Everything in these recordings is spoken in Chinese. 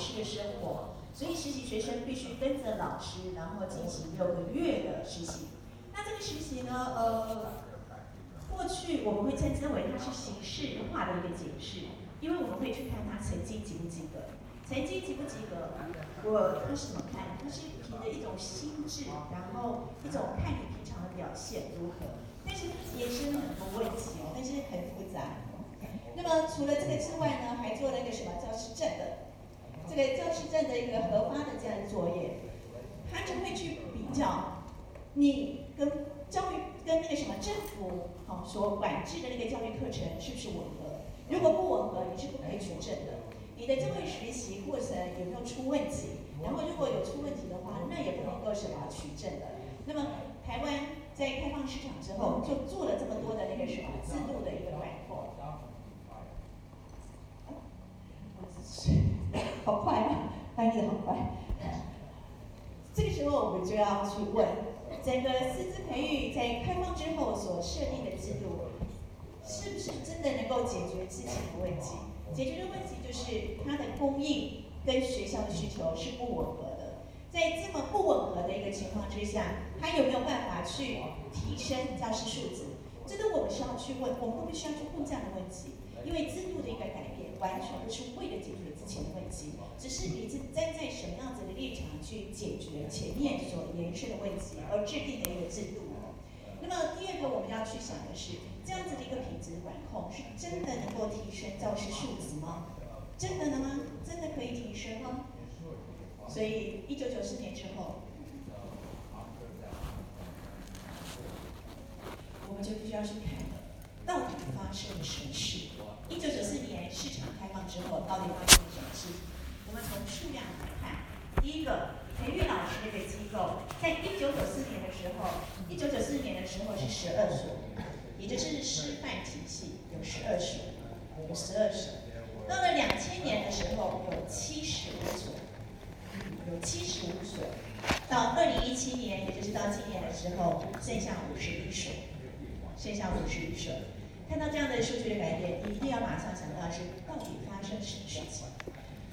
师的生活，所以实习学生必须跟着老师，然后进行六个月的实习。那这个实习呢，呃，过去我们会称之为它是形式化的一个解释，因为我们会去看他成绩及不及格。成绩及不及格，我他是怎么看？他是凭着一种心智，然后一种看你平常的表现如何。但是也是很多问题哦，但是很复杂。那么除了这个之外呢，还做了一个什么教师证的，这个教师证的一个核发的这样的作业，他就会去比较你跟教育跟那个什么政府好所管制的那个教育课程是不是吻合？如果不吻合，你是不可以取证的。你的教育实习过程有没有出问题？然后如果有出问题的话，那也不能够什么取证的。那么台湾在开放市场之后，就做了这么多的那个什么制度的一个改革。好快啊，翻译的好快。这个时候我们就要去问，整个师资培育在开放之后所设定的制度，是不是真的能够解决之前的问题？解决的问题就是它的供应跟学校的需求是不吻合的。在这么不吻合的一个情况之下，它有没有办法去提升教师素质？这个我们需要去问，我们都必须要去问这样的问题。因为制度的一个改，完全不是为了解决之前的问题，只是你是站在什么样子的立场去解决前面所延伸的问题而制定的一个制度。那么第二个我们要去想的是，这样子的一个品质管控是真的能够提升教师素质吗？真的的吗？真的可以提升吗？所以一九九四年之后，我们就必须要去看。到底发生了什么事？市场开放之后，到底发生了什么事情？我们从数量来看，第一个培育老师这个机构，在一九九四年的时候，一九九四年的时候是十二所，也就是师范体系有十二所，有十二所。到了两千年的时候，有七十五所，有七十五所。到二零一七年，也就是到今年的时候，剩下五十一所，剩下五十一所。看到这样的数据的改变，你一定要马上想到是到底发生什么事情，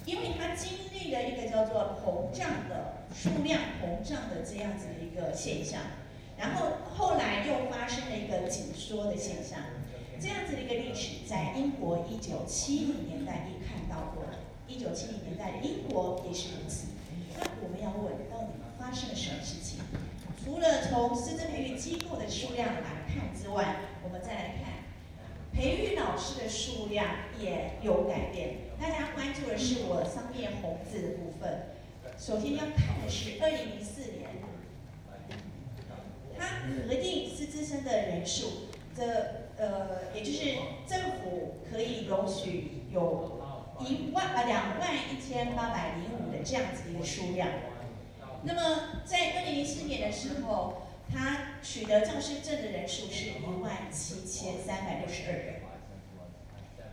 因为它经历了一个叫做膨胀的数量膨胀的这样子的一个现象，然后后来又发生了一个紧缩的现象，这样子的一个历史在英国一九七零年代也看到过，一九七零年代英国也是如此。那我们要问，到底发生了什么事情？除了从师资培育机构的数量来看之外，我们再来看。培育老师的数量也有改变，大家关注的是我上面红字的部分。首先要看的是二零零四年，它核定师资生的人数，这呃，也就是政府可以容许有一万啊两万一千八百零五的这样子一个数量。那么在二零零四年的时候。他取得教师证的人数是一万七千三百六十二人，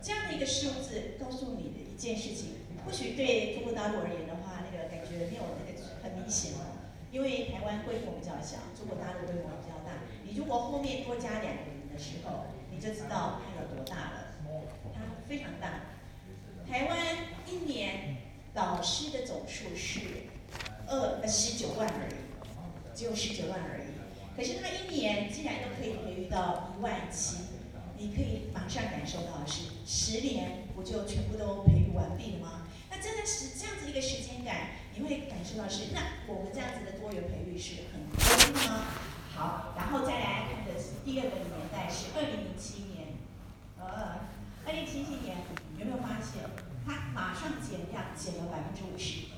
这样的一个数字告诉你的一件事情，或许对中国大陆而言的话，那个感觉没有那个很明显了，因为台湾规模比较小，中国大陆规模比较大。你如果后面多加两个人的时候，你就知道它有多大了，它非常大。台湾一年老师的总数是二呃十九万而已，只有十九万而已。可是他一年既然都可以培育到一万七，你可以马上感受到的是，十年不就全部都培育完毕了吗？那真的是这样子一个时间感，你会感受到是，那我们这样子的多元培育是很合理吗？好，然后再来看的是第二个年代是二零零七年，呃，二零零七年有没有发现，它马上减量减了百分之五十。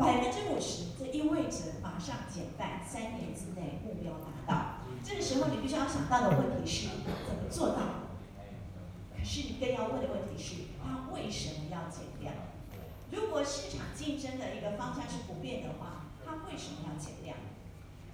百分之五十，这意味着马上减半，三年之内目标达到。这个时候你必须要想到的问题是怎么做到？可是你更要问的问题是，它为什么要减量？如果市场竞争的一个方向是不变的话，它为什么要减量？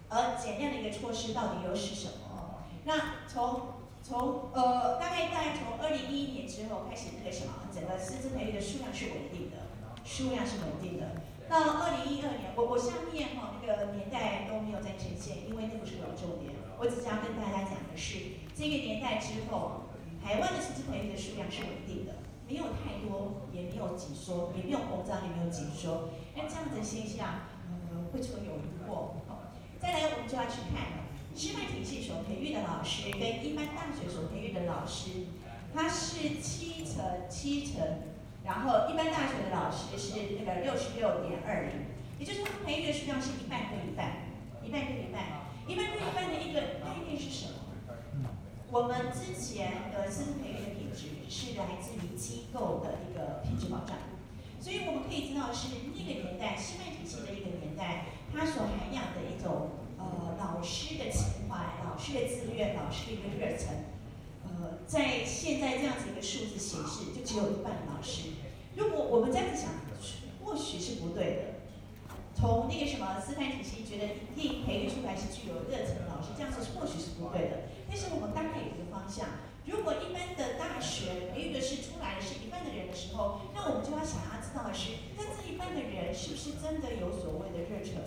而减量的一个措施到底又是什么？那从从呃，大概大概从二零一一年之后开始，那个什么，整个师资培育的数量是稳定的，数量是稳定的。到了二零一二年，我我下面哈那个年代都没有再呈现，因为那不是我的重点。我只是要跟大家讲的是，这个年代之后，台湾的师资培育的数量是稳定的，没有太多，也没有紧缩，也没有膨胀，也没有紧缩。那这样子的现象，呃，会存有疑惑。再来，我们就要去看师范体系所培育的老师跟一般大学所培育的老师，它是七成七成，然后一般大学的老师是那个六十六点二零，也就是他培育的数量是一半对一半，一半对一半，一半对一半的一个概念是什么？我们之前的生培育的品质是来自于机构的一个品质保障，所以我们可以知道是那个年代师范体系的一个年代，它所涵养的一种呃老师的情怀、老师的自愿、老师的一个热忱，呃，在现在这样子一个数字显示，就只有一半老师。如果我们这样子想，或许是不对的。从那个什么斯坦体系觉得一定培育出来是具有热忱的老师，这样子或许是不对的。但是我们大概有一个方向，如果一般的大学培育的是出来的是一半的人的时候，那我们就要想要知道的是，那这一半的人是不是真的有所谓的热忱？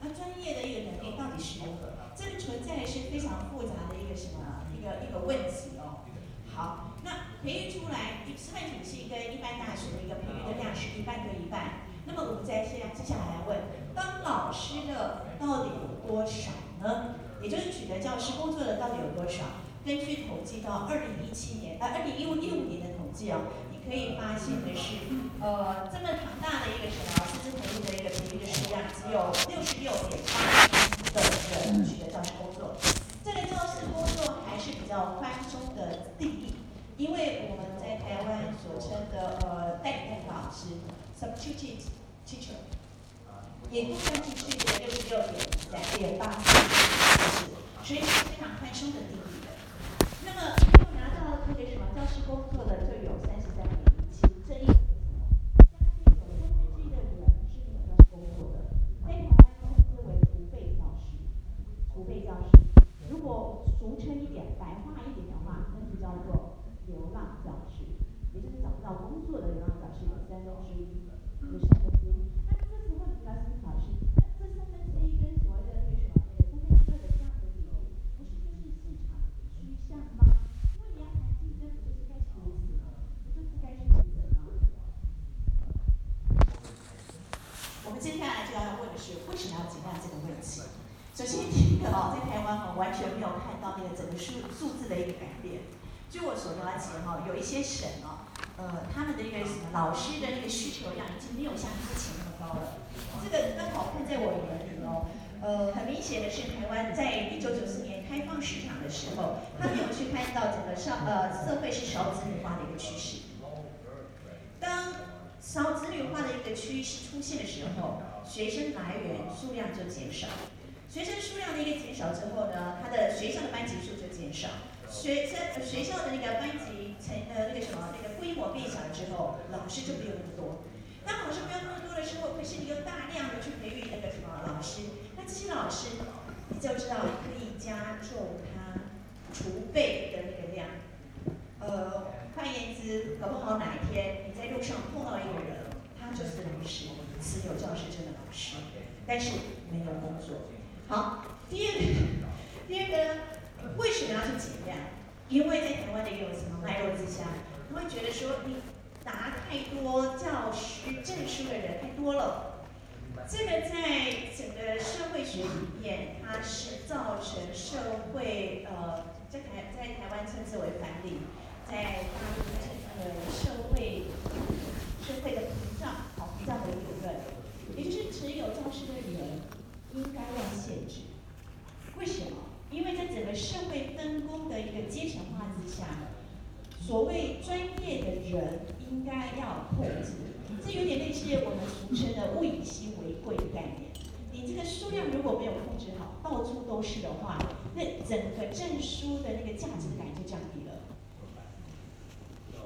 那专业的一个能力到底是如何？这个存在是非常复杂的一个什么一个一个问题哦。好，那培育出来师范体系跟一般大学的一个培育的量是一半对一半。那么我们再接接下来问，当老师的到底有多少呢？也就是取得教师工作的到底有多少？根据统计到二零一七年，呃，二零一五一五年的统计哦，你可以发现的是，呃，这么庞大的一个什么师资培育的一个培育的数量，只有六十六点八的人取得教师工作。这个教师工作还是比较宽松的定义，因为我们在台湾所称的呃代代老师 （substitute teacher）。也不算是去年六十六点三点八四，所以是非常宽松的定义的。那么，又拿到这个什么教师工作的就有三十三点一七，这意味着什么？将近有三分之一的人是没有教师工作的。在台湾称之为储备教师，储备教师。如果俗称一点、白话一点的话，那就叫做流浪教师，也就是找不到工作的流浪教师有三分之一，有三分之一。那这时候你就要思考是，那这三分之一跟所谓的那个什么那个三分之二的这样的比例，不是就是市场趋向吗？因为你要谈竞争，不就是该是如此吗？不就是该是如此吗？我们接下来就要问的是，为什么要减量这个问题？首先第一个哦，完全没有看到那个整个数数字的一个改变。据我所了解哈，有一些省哦，呃，他们的一个什么老师的那个需求量已经没有像之前那么高了。这个刚好看在我眼里哦，呃，很明显的是，台湾在一九九四年开放市场的时候，他没有去看到整个少呃社会是少子女化的一个趋势。当少子女化的一个趋势出现的时候，学生来源数量就减少。学生数量的一个减少之后呢，他的学校的班级数就减少。学生学校的那个班级成呃那个什么那个规模变小了之后，老师就没有那么多。当老师没有那么多的时候，可是你又大量的去培育那个什么老师，那这些老师你就知道可以加重他储备的那个量。呃，换言之，搞不好哪一天你在路上碰到一个人，他就是老师，持有教师证的老师，但是没有工作。好，第二个，第二个，为什么要去减量？因为在台湾的一个什么脉络之下，他会觉得说你。拿太多教师证书的人太多了，这个在整个社会学里面，它是造成社会呃，在台在台湾称之为反理，在大陆称之为社会社会的膨胀，好膨胀的理论，也就是持有教师的人应该要限制。为什么？因为在整个社会分工的一个阶层化之下，所谓专业的人。应该要控制，这有点类似我们俗称的“物以稀为贵”的概念。你这个数量如果没有控制好，到处都是的话，那整个证书的那个价值感就降低了。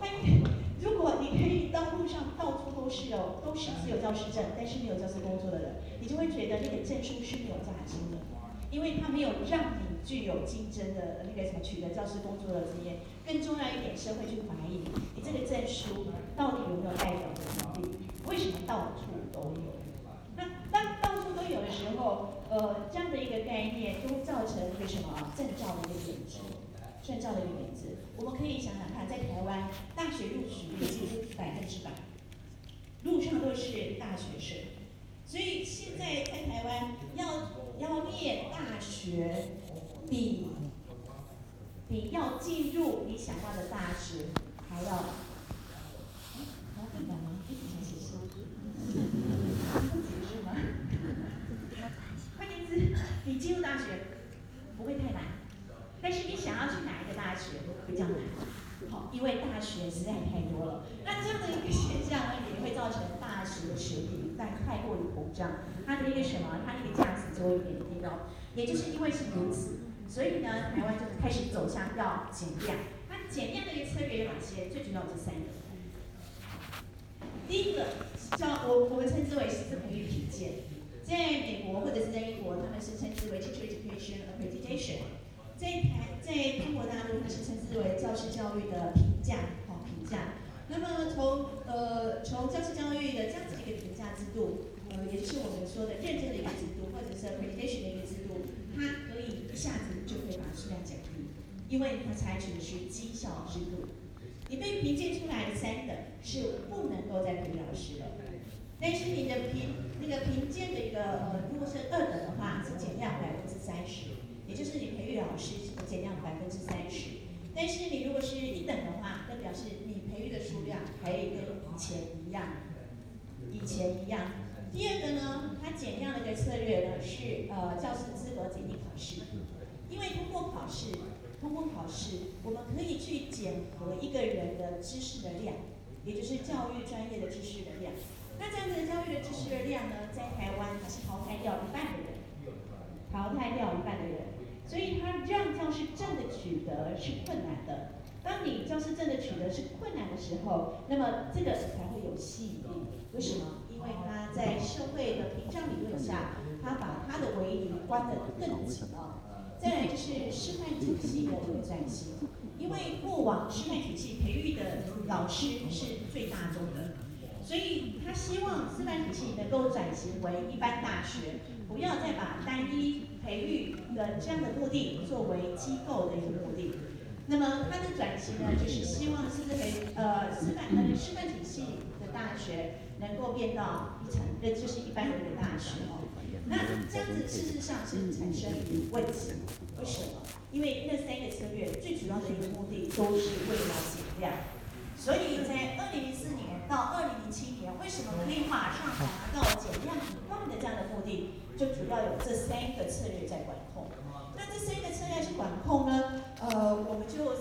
哎，如果你可以道路上到是哦，都是持有教师证，但是没有教师工作的人，你就会觉得那个证书是没有价值的，因为它没有让你具有竞争的那个什么取得教师工作的经验。更重要一点，社会去怀疑你这个证书到底有没有代表的能力？为什么到处都有？那当到处都有的时候，呃，这样的一个概念就会造成一个什么证照的一个贬值，证照的一个贬值。我们可以想想看，在台湾大学录取率几乎百分之百路上都是大学生，所以现在在台湾要要念大学，比比要进入你想要的大学还要，还要更难吗？不解释吗？换言之，你进入大学不会太难，但是你想要去哪一个大学比较难。好，因为大学实在太多了，那这样的一个现象呢，造成大学的学历但太过于膨胀，它的一个什么，它那个价值就会变低了。也就是因为是如此，所以呢，台湾就开始走向要减量。那减量的一个策略有哪些？最主要这三个。第一个叫我我们称之为师资培育品鉴，在美国或者是在英国，他们是称之为 Teacher Education Accreditation。在台在中国大陆，它是称之为教师教育的评价，好评价。那么从呃从教师教育的这样子一个评价制度，呃，也就是我们说的认证的一个制度，或者是 accreditation 的一个制度，它可以一下子就可以把数量降低，因为它采取的是绩效制度。你被评鉴出来的三等是不能够再培养老师的，但是你的评那个评鉴的一个呃，如果是二等的话，是减量百分之三十。也就是你培育老师减量百分之三十，但是你如果是一等的话，那表示你培育的数量还跟以前一样，以前一样。第二个呢，它减量的一个策略呢是呃教师资格检定考试，因为通过考试，通过考试，我们可以去检核一个人的知识的量，也就是教育专业的知识的量。那这样子的教育的知识的量呢，在台湾它是淘汰掉一半的人，淘汰掉一半的人。所以它让教师证的取得是困难的。当你教师证的取得是困难的时候，那么这个才会有吸引力。为什么？因为他在社会的屏障理论下，他把他的围篱关得更紧了。再来就是师范体系的一个转型，因为过往师范体系培育的老师是最大众的，所以他希望师范体系能够转型为一般大学，不要再把单一。培育的这样的目的作为机构的一个目的，那么它的转型呢，就是希望师资培呃师范呃师范体系的大学能够变到一层，呃就是一般的一个大学哦。那这样子事实上是产生问题，为什么？因为那三个策略最主要的一个目的都是为了减量，所以在二零零四年到二零零七年，为什么可以马上达到减量很快的这样的目的？就主要有这三个策略在管控。那这三个策略是管控呢？呃，我们就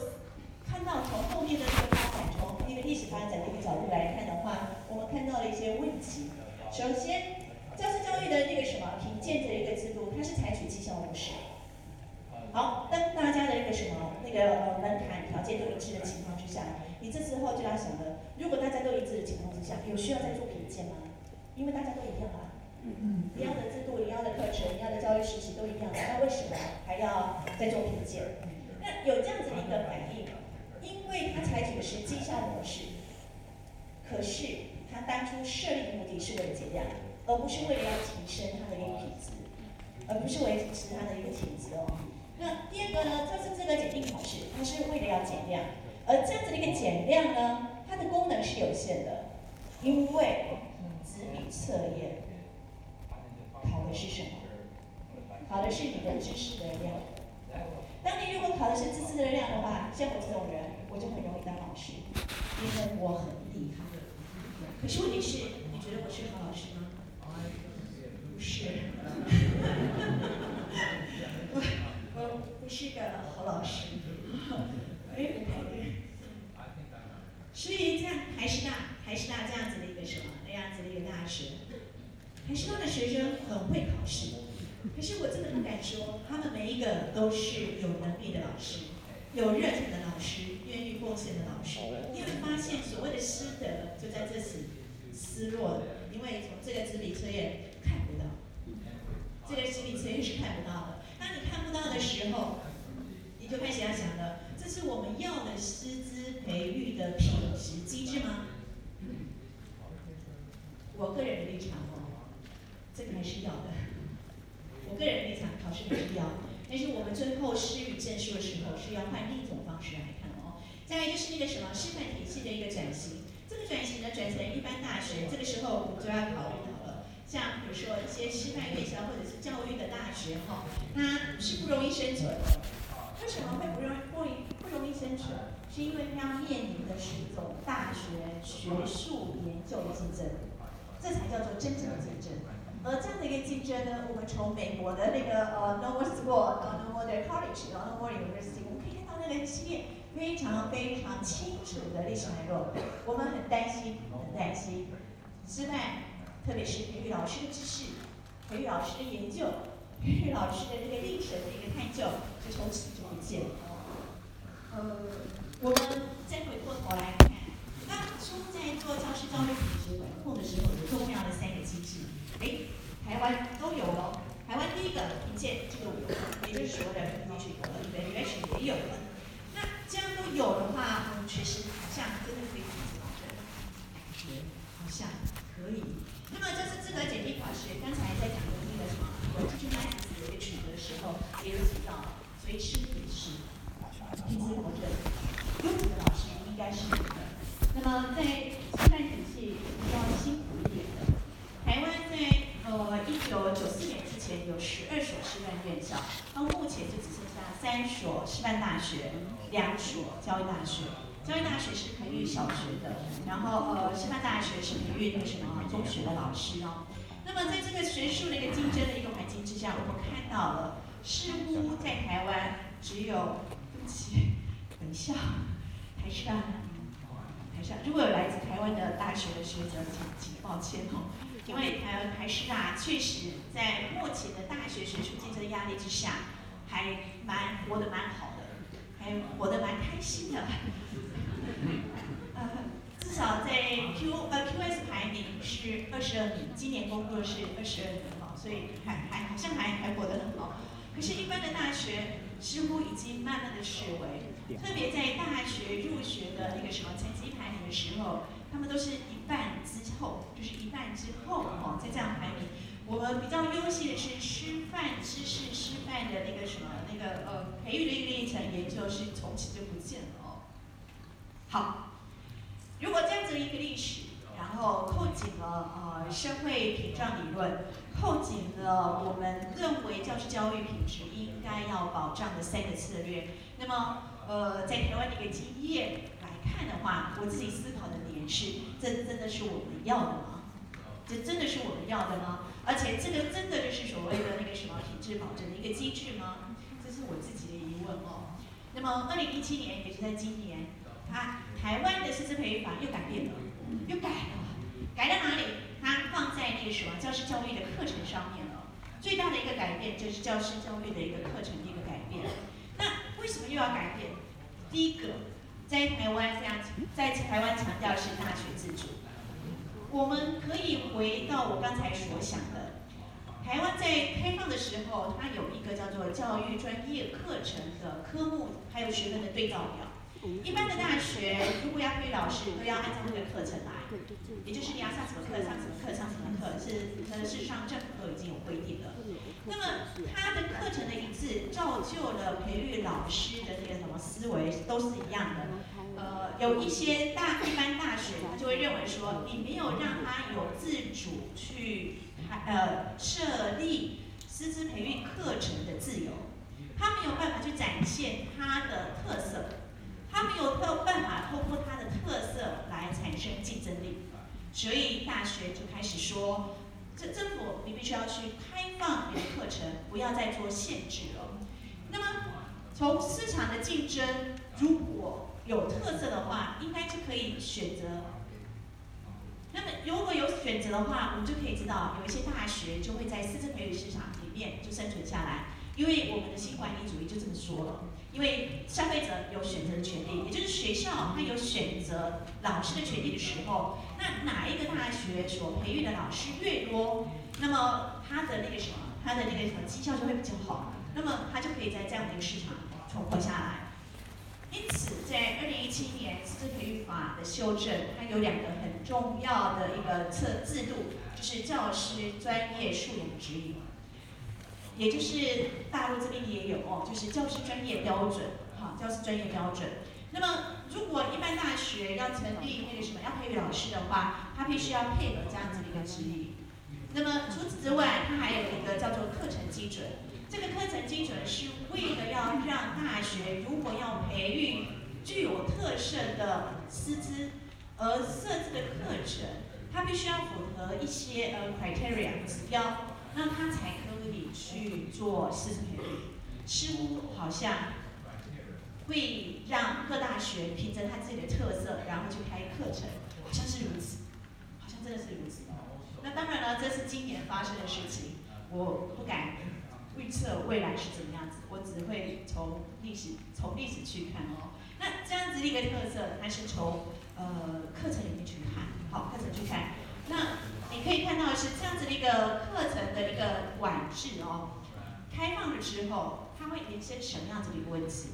看到从后面的这个发展，从一个历史发展的一个角度来看的话，我们看到了一些问题。首先，教师教育的那个什么评鉴的一个制度，它是采取绩效模式。好，当大家的一个什么那个门槛条件都一致的情况之下，你这时候就要想了，如果大家都一致的情况之下，有需要再做评鉴吗？因为大家都一样啊。一样的制度，一样的课程，一样的教育实习都一样的，那为什么还要再做评鉴？那有这样子的一个反应，因为他采取的是绩效模式，可是他当初设立的目的是为了减量，而不是为了要提升他的一个品质，而不是维持他的一个品质哦。那第二个呢，就是这个检定考试，它是为了要减量，而这样子的一个减量呢，它的功能是有限的，因为纸笔测验。是什么？考的是你的知识的量。当你如果考的是知识的量的话，像我这种人，我就很容易当老师，因为我很厉害。可是问题是，你觉得我是好老师吗？不是。我 我不是个好老师。哎，所以在台师大，台师大这样子的一个什么，那样子的一个大学。台师大的学生很会考试，可是我真的不敢说，他们每一个都是有能力的老师，有热忱的老师，愿意贡献的老师。你会发现，所谓的师德就在这时失落了，因为从这个纸笔测验看不到，这个纸笔测验是看不到的。当你看不到的时候，你就开始要想了：这是我们要的师资培育的品质机制吗？我个人的立场哦。这个还是要的。我个人立场，考试还是要，但是我们最后施予证书的时候，是要换另一种方式来看哦。再来就是那个什么师范体系的一个转型，这个转型呢，转成一般大学，这个时候我们就要考虑到了，像比如说一些师范院校或者是教育的大学哈，它是不容易生存的。为什么会不容不容不容易生存？是因为它要面临的是一种大学学术研究的竞争，这才叫做真正的竞争。而这样的一个竞争呢，我们从美国的那个呃 Normal School 到 Normal College 到 Normal University，我们可以看到那个系列非常非常清楚的历史脉络。我们很担心，很担心，师范，特别是培育老师的知识，培育老师的研究，培育老师的这个历史的一个探究，就从此就不见了。呃，我们再回过头来看，初在做教师教育品质管控的时候，有重要的三个机制。哎，台湾都有哦。台湾第一个评鉴这个有，也就是所谓的评级有了，对不对？原也有了。那这样都有的话，确实好像真的可以自保证，感觉好像可以。那么这是资格检定考试，刚才在讲的那个什么国际军官资格取得的时候也有提到，所以是评级保证，优质的老师应该是有的。呃在师范体系比较辛苦一点的。台湾在呃一九九四年之前有十二所师范院校，到目前就只剩下三所师范大学，两所教育大学。教育大学是培育小学的，然后呃师范大学是培育那个什么中学的老师哦。那么在这个学术的一个竞争的一个环境之下，我们看到了似乎在台湾只有对不起 等一下，台师大，如果有来自台湾的大学的学者，请请抱歉哦。因为台湾台师大确实在目前的大学学术竞争压力之下，还蛮活得蛮好的，还活得蛮开心的。至少在 Q 呃 QS 排名是二十二名，今年公布的是二十二名哦，所以还还好像还还活得很好。可是，一般的大学似乎已经慢慢的式微，特别在大学入学的那个什么成绩时候。他们都是一半之后，就是一半之后哦，在这样排名。我们比较优秀的是师范知识、师范的那个什么那个呃培育的一个历程研究是从此就不见了哦。好，如果这样子一个历史，然后扣紧了呃社会屏障理论，扣紧了我们认为教师教育品质应该要保障的三个策略，那么呃在台湾的一个经验看的话，我自己思考的点。是，这真的是我们要的吗？这真的是我们要的吗？而且这个真的就是所谓的那个什么品质保证的一个机制吗？这是我自己的疑问哦。那么，二零一七年，也就在今年，它台湾的师资培育法又改变了，又改了，改到哪里？它放在那个什么教师教育的课程上面了。最大的一个改变就是教师教育的一个课程的一个改变。那为什么又要改变？第一个。在台湾这样，在台湾强调是大学自主。我们可以回到我刚才所想的，台湾在开放的时候，它有一个叫做教育专业课程的科目，还有学分的对照表。一般的大学如果要培老师，都要按照那个课程来，也就是你要上什么课，上什么课，上什么课，是呃，事实上政府都已经有规定了。那么他的课程的一致，造就了培育老师的那个什么思维都是一样的。呃，有一些大一般大学，他就会认为说，你没有让他有自主去呃设立师资培育课程的自由，他没有办法去展现他的特色，他没有办办法透过他的特色来产生竞争力，所以大学就开始说。这政府，你必须要去开放你的课程，不要再做限制了。那么，从市场的竞争，如果有特色的话，应该就可以选择。那么，如果有选择的话，我们就可以知道，有一些大学就会在师资培育市场里面就生存下来，因为我们的新管理主义就这么说了。因为消费者有选择的权利，也就是学校他有选择老师的权利的时候，那哪一个大学所培育的老师越多，那么他的那个什么，他的那个什么绩效就会比较好，那么他就可以在这样的一个市场存活下来。因此，在二零一七年师资培育法的修正，它有两个很重要的一个测制度，就是教师专业素养指引。也就是大陆这边也有哦，就是教师专业标准，哈，教师专业标准。那么如果一般大学要成立那个什么要培育老师的话，他必须要配合这样子的一个指引。那么除此之外，它还有一个叫做课程基准。这个课程基准是为了要让大学如果要培育具有特色的师资而设置的课程，它必须要符合一些呃 criteria 指标，那它才可以去做师资培育。似乎好像会让各大学凭着它自己的特色，然后去开课程，好像是如此，好像真的是如此。那当然了，这是今年发生的事情，我不敢预测未来是怎么样子，我只会从历史从历史去看哦。那这样子的一个特色，还是从呃课程里面去看，好课程去看。那你可以看到是这样子的一个课程的一个管制哦，开放了之后，它会延伸什么样子的一个问题？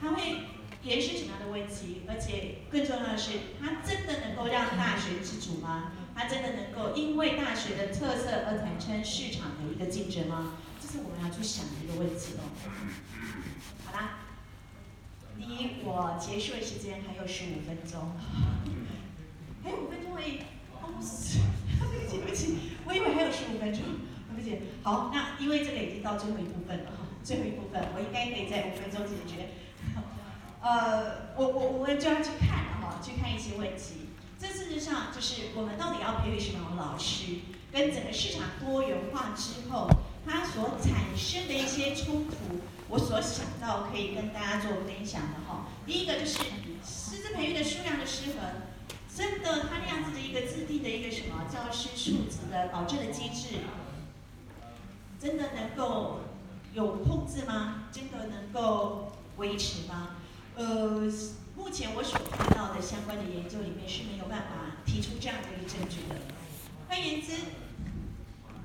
它会延伸什么样的问题？而且更重要的是，它真的能够让大学自主吗？它真的能够因为大学的特色而产生市场的一个竞争吗？这是我们要去想的一个问题哦。好啦，离我结束的时间还有十五分钟，还有五分钟而已。哦，对不起，对不起，我以为还有十五分钟，对不起。好，那因为这个已经到最后一部分了哈，最后一部分我应该可以在五分钟解决。呃，我我我们就要去看哈，去看一些问题。这事实上就是我们到底要培育什么老师，跟整个市场多元化之后，它所产生的一些冲突，我所想到可以跟大家做分享的哈。第一个就是师资培育的数量的失衡，真的他那样子的一个制定的一个什么教师素质的保证的机制，真的能够有控制吗？真的能够维持吗？呃。目前我所看到的相关的研究里面是没有办法提出这样的一个证据的。换言之，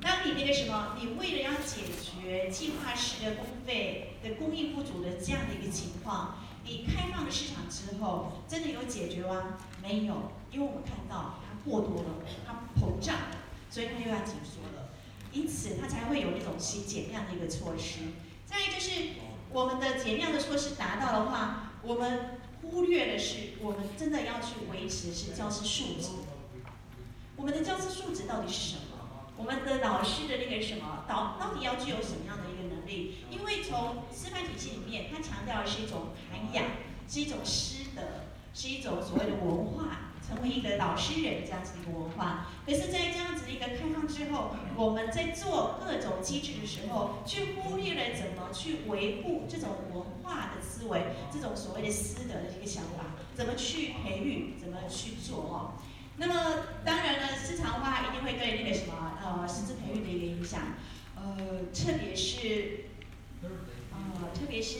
当你那个什么，你为了要解决计划式的公费的供应不足的这样的一个情况，你开放了市场之后，真的有解决吗？没有，因为我们看到它过多了，它膨胀了，所以它又要紧缩了，因此它才会有那种新减量的一个措施。再就是我们的减量的措施达到的话，我们。忽略的是，我们真的要去维持的是教师素质。我们的教师素质到底是什么？我们的老师的那个什么，到到底要具有什么样因为从师范体系里面，它强调的是一种涵养，是一种师德，是一种所谓的文化。成为一个老师人这样子的一个文化，可是，在这样子的一个开放之后，我们在做各种机制的时候，却忽略了怎么去维护这种文化的思维，这种所谓的师德的一个想法，怎么去培育，怎么去做哦。那么，当然了，市场化一定会对那个什么呃师资培育的一个影响，呃，特别是呃，特别是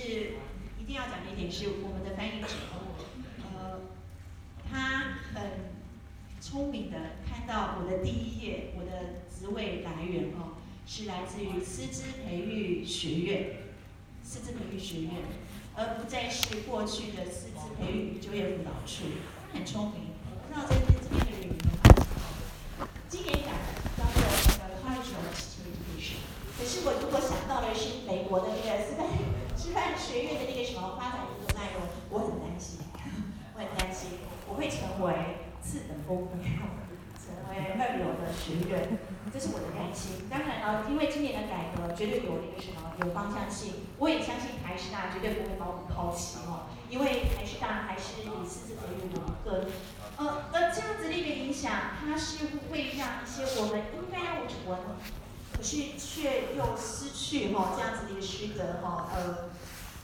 一定要讲的一点是我们的翻译者。呃他很聪明的看到我的第一页，我的职位来源哦，是来自于师资培育学院，师资培育学院，而不再是过去的师资培育就业辅导处。他很聪明，我不知道这边这边的人有没有发现，今年改叫做那个 College of Education，如果想到的是美国的那个师范师范学院的那个什么发展的内容，我很担心，我很担心。我会成为次等公民，成为二流的学院，这是我的担心。当然了，因为今年的改革绝对有那个什么有方向性，我也相信台师大绝对不会把我们抛弃哦，因为台师大还是以师资培育为根。呃，而这样子的一个影响，它是会让一些我们应该要闻，可是却又失去哈这样子的一个师德哈。呃，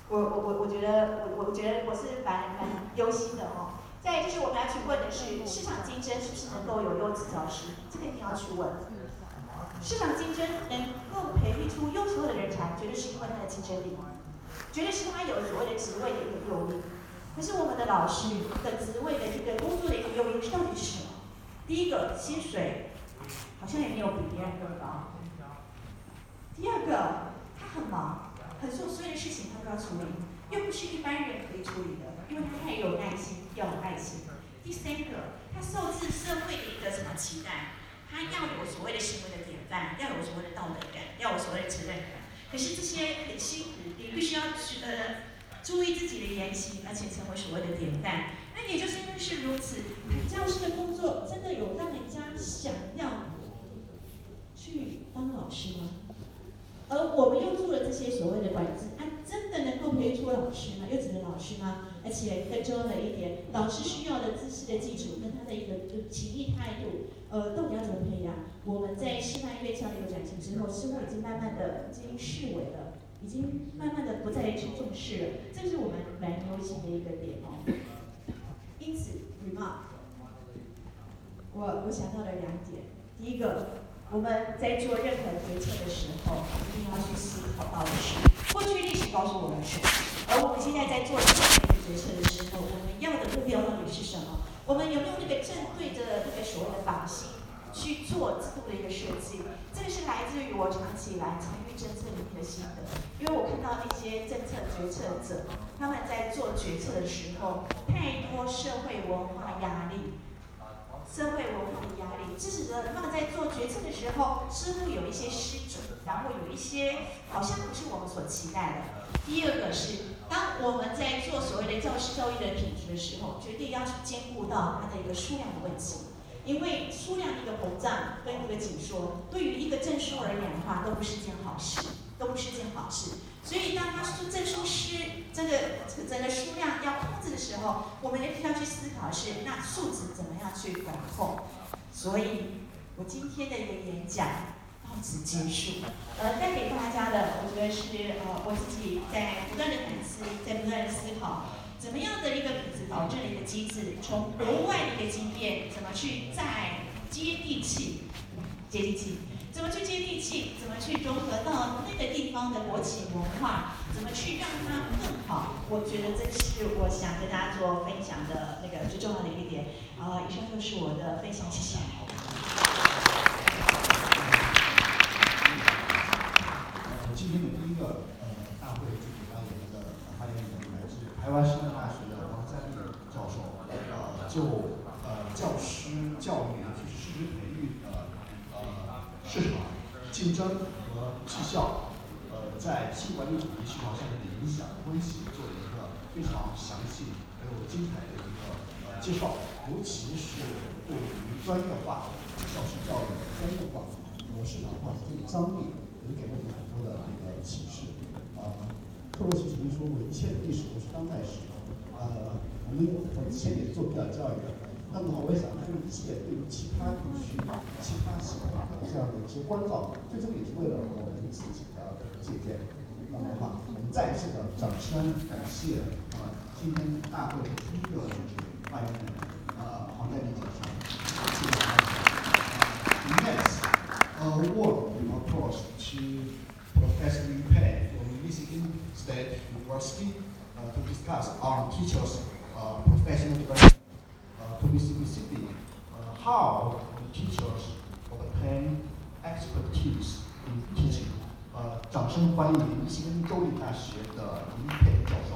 我我我我觉得我我觉得我是蛮蛮忧心的哈。再就是我们要去问的是，市场竞争是不是能够有优质教师？这个一定要去问。市场竞争能够培育出优秀的人才，绝对是因为他的竞争力，绝对是他有所谓的职位的一个诱因。可是我们的老师的职位的一个工作的一个诱因到底是什么？第一个，薪水好像也没有比别人更高。第二个，他很忙，很琐碎的事情他都要处理，又不是一般人可以处理的。因为他太有耐心，要有爱心。第三个，他受制社会的一个什么期待？他要有所谓的行为的典范，要有所谓的道德感，要有所谓的责任感。可是这些很辛苦，你必须要去呃注意自己的言行，而且成为所谓的典范。那也就是因为是如此，教师的工作真的有让人家想要去当老师吗？而我们又做了这些所谓的管制，啊，真的能够培育出老师吗？优质的老师吗？而且更重要的一点，老师需要的知识的基础跟他的一个就情谊态度，呃，到底要怎么培养？我们在示范院校的一个转型之后，似乎已经慢慢的已经视为了，已经慢慢的不再去重视了，这是我们蛮忧心的一个点哦。因此礼貌我我想到了两点，第一个。我们在做任何决策的时候，一定要去思考到的是，过去历史告诉我们什么，而我们现在在做任何一个决策的时候，我们要的目标到底是什么？我们有没有那个正对着那个所谓的靶心去做制度的一个设计？这个是来自于我长期以来参与政策里面的心得，因为我看到一些政策决策者他们在做决策的时候，太多社会文化压力。社会文化的压力，致使得他们在做决策的时候，似乎有一些失准，然后有一些好像不是我们所期待的。第二个是，当我们在做所谓的教师教育的品质的时候，绝对要去兼顾到它的一个数量的问题，因为数量的一个膨胀跟一个紧缩，对于一个证书而言的话，都不是件好事，都不是件好事。所以，当他说证书师这个整个数量要控制的时候，我们也需要去思考是，那素质怎么样去管控？所以，我今天的一个演讲到此结束。呃，带给大家的，我觉得是呃，我自己在不断的反思，在不断的思考，怎么样的一个品质保证的一个机制，从国外的一个经验，怎么去再接地气，接地气。怎么去接地气？怎么去融合到那个地方的国企文化？怎么去让它更好？我觉得这是我想跟大家做分享的那个最重要的一个点。好了，以上就是我的分享，谢谢。今天的第一个呃大会主要我们的发言人来自台湾师范大学的王三立教授，呃，就呃教师教育就是师资培育的。市场竞争和绩效，呃，在新管理主义市场上面的影响关系，做了一个非常详细还有精彩的一个呃介绍，尤其是对于专业化教师教育的专业化和市场化这个张力，也给了我们很多的这个启示。啊，克洛齐曾经说过，一切的历史都是当代史。呃，我们我之前也做比较教育的。那么我也想这一切对于其他地区、其他情况的这样的一些关照，最终也是为了我们自己的借鉴。那么的话，我们再次的掌声感谢啊，今天大会的第一个发言人啊，黄在立先生。Next, a warm applause to Professor Liu Pei from Michigan State University uh, to discuss on teachers' uh, professional development. To Mississippi, uh, how the teachers obtain expertise in teaching. 呃，掌声欢迎密西根州立大学的林佩教授。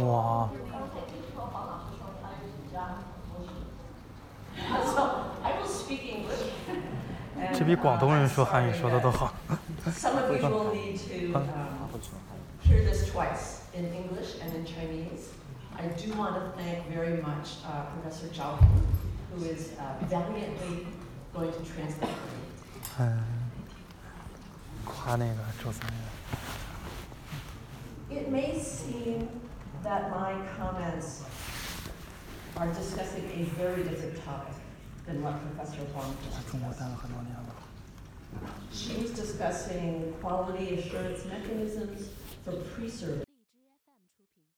哇。这比广东人说汉语说的都好。Some of you will need to um, hear this twice in English and in Chinese. I do want to thank very much uh, Professor Zhao who is uh, valiantly going to translate for me. 嗯，夸那个周三元。It may seem that my comments are discussing a very different topic than what Professor Huang just discussed. She Was discussing quality assurance mechanisms for pre-service